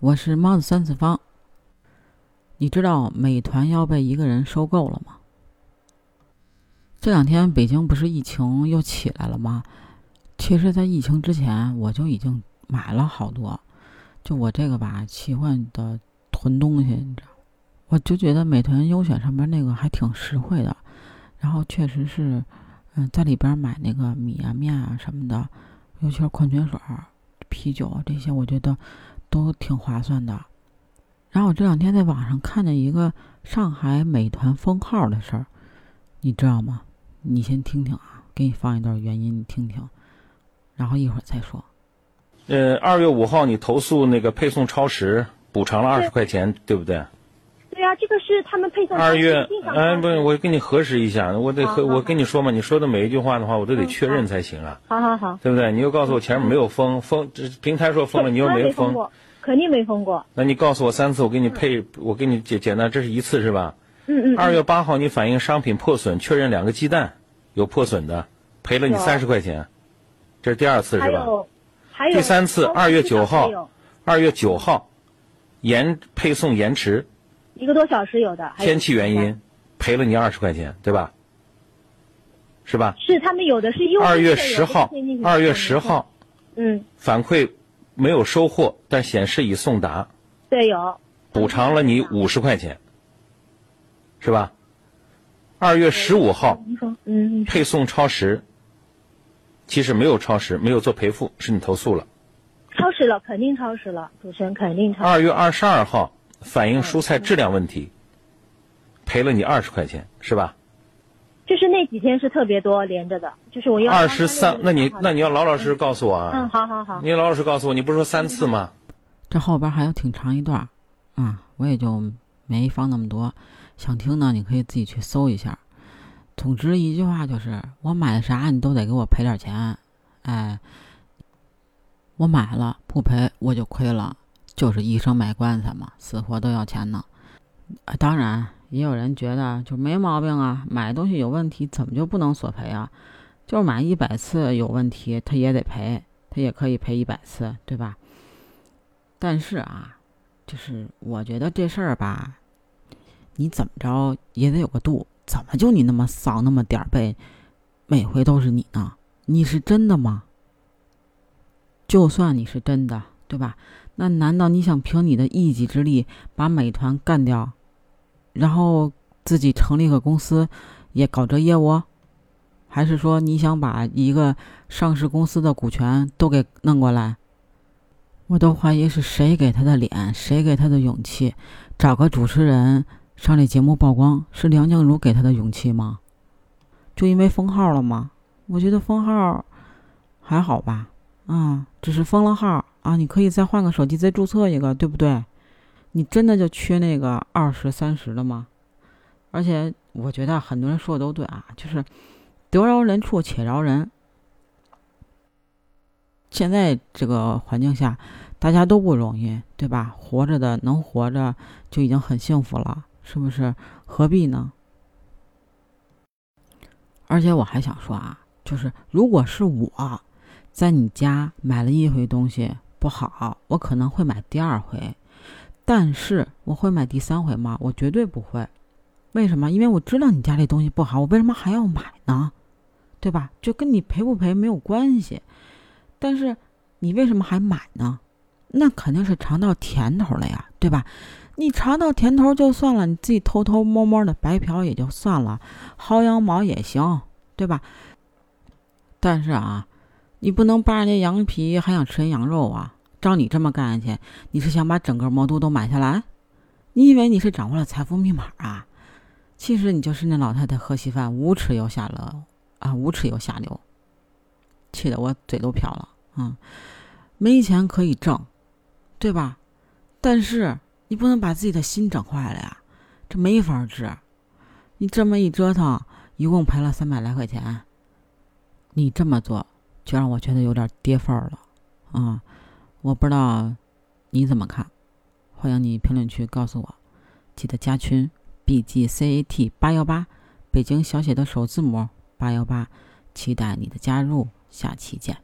我是猫子三次方。你知道美团要被一个人收购了吗？这两天北京不是疫情又起来了吗？其实，在疫情之前，我就已经买了好多。就我这个吧，喜欢的囤东西，你知道，我就觉得美团优选上面那个还挺实惠的。然后确实是，嗯，在里边买那个米啊、面啊什么的，尤其是矿泉水、啤酒这些，我觉得都挺划算的。然后我这两天在网上看见一个上海美团封号的事儿，你知道吗？你先听听啊，给你放一段原因，你听听，然后一会儿再说。呃，二月五号你投诉那个配送超时，补偿了二十块钱，对不对？这个是他们配送。二月，哎，不，我跟你核实一下，我得和我跟你说嘛，你说的每一句话的话，我都得确认才行啊。好好好，对不对？你又告诉我前面没有封封，这平台说封了，你又没封，肯定没封过。那你告诉我三次，我给你配，我给你简简单，这是一次是吧？嗯嗯。二月八号你反映商品破损，确认两个鸡蛋有破损的，赔了你三十块钱，这是第二次是吧？第三次，二月九号，二月九号，延配送延迟，一个多小时有的。天气原因，赔了你二十块钱，对吧？是吧？是他们有的是又二月十号，二月十号，嗯，反馈没有收货，但显示已送达。对，有。补偿了你五十块钱，是吧？二月十五号，嗯，配送超时。其实没有超时，没有做赔付，是你投诉了。超时了，肯定超时了，主持人肯定超。二月二十二号反映蔬菜质量问题，赔了你二十块钱，是吧？就是那几天是特别多连着的，就是我要二十三，那你那你要老老实实告诉我啊。嗯，好好好。你老老实告诉我，你不是说三次吗？这后边还有挺长一段，啊，我也就没放那么多。想听呢，你可以自己去搜一下。总之一句话就是，我买的啥你都得给我赔点钱，哎，我买了不赔我就亏了，就是医生卖棺材嘛，死活都要钱呢。啊当然也有人觉得就没毛病啊，买东西有问题怎么就不能索赔啊？就是买一百次有问题他也得赔，他也可以赔一百次，对吧？但是啊，就是我觉得这事儿吧，你怎么着也得有个度。怎么就你那么骚那么点儿背，每回都是你呢？你是真的吗？就算你是真的，对吧？那难道你想凭你的一己之力把美团干掉，然后自己成立个公司也搞这业务？还是说你想把一个上市公司的股权都给弄过来？我都怀疑是谁给他的脸，谁给他的勇气，找个主持人。上这节目曝光是梁静茹给他的勇气吗？就因为封号了吗？我觉得封号还好吧，啊，只是封了号啊，你可以再换个手机再注册一个，对不对？你真的就缺那个二十三十的吗？而且我觉得很多人说的都对啊，就是得饶人处且饶人。现在这个环境下，大家都不容易，对吧？活着的能活着就已经很幸福了。是不是何必呢？而且我还想说啊，就是如果是我在你家买了一回东西不好，我可能会买第二回，但是我会买第三回吗？我绝对不会。为什么？因为我知道你家这东西不好，我为什么还要买呢？对吧？就跟你赔不赔没有关系。但是你为什么还买呢？那肯定是尝到甜头了呀，对吧？你尝到甜头就算了，你自己偷偷摸摸的白嫖也就算了，薅羊毛也行，对吧？但是啊，你不能扒人家羊皮还想吃人羊肉啊！照你这么干下去，你是想把整个魔都都买下来？你以为你是掌握了财富密码啊？其实你就是那老太太喝稀饭，无耻又下流啊！无耻又下流，气得我嘴都瓢了啊！没钱可以挣，对吧？但是。你不能把自己的心整坏了呀，这没法治。你这么一折腾，一共赔了三百来块钱。你这么做，就让我觉得有点跌份儿了啊！我不知道你怎么看，欢迎你评论区告诉我。记得加群，B G C A T 八幺八，北京小写的首字母八幺八，期待你的加入，下期见。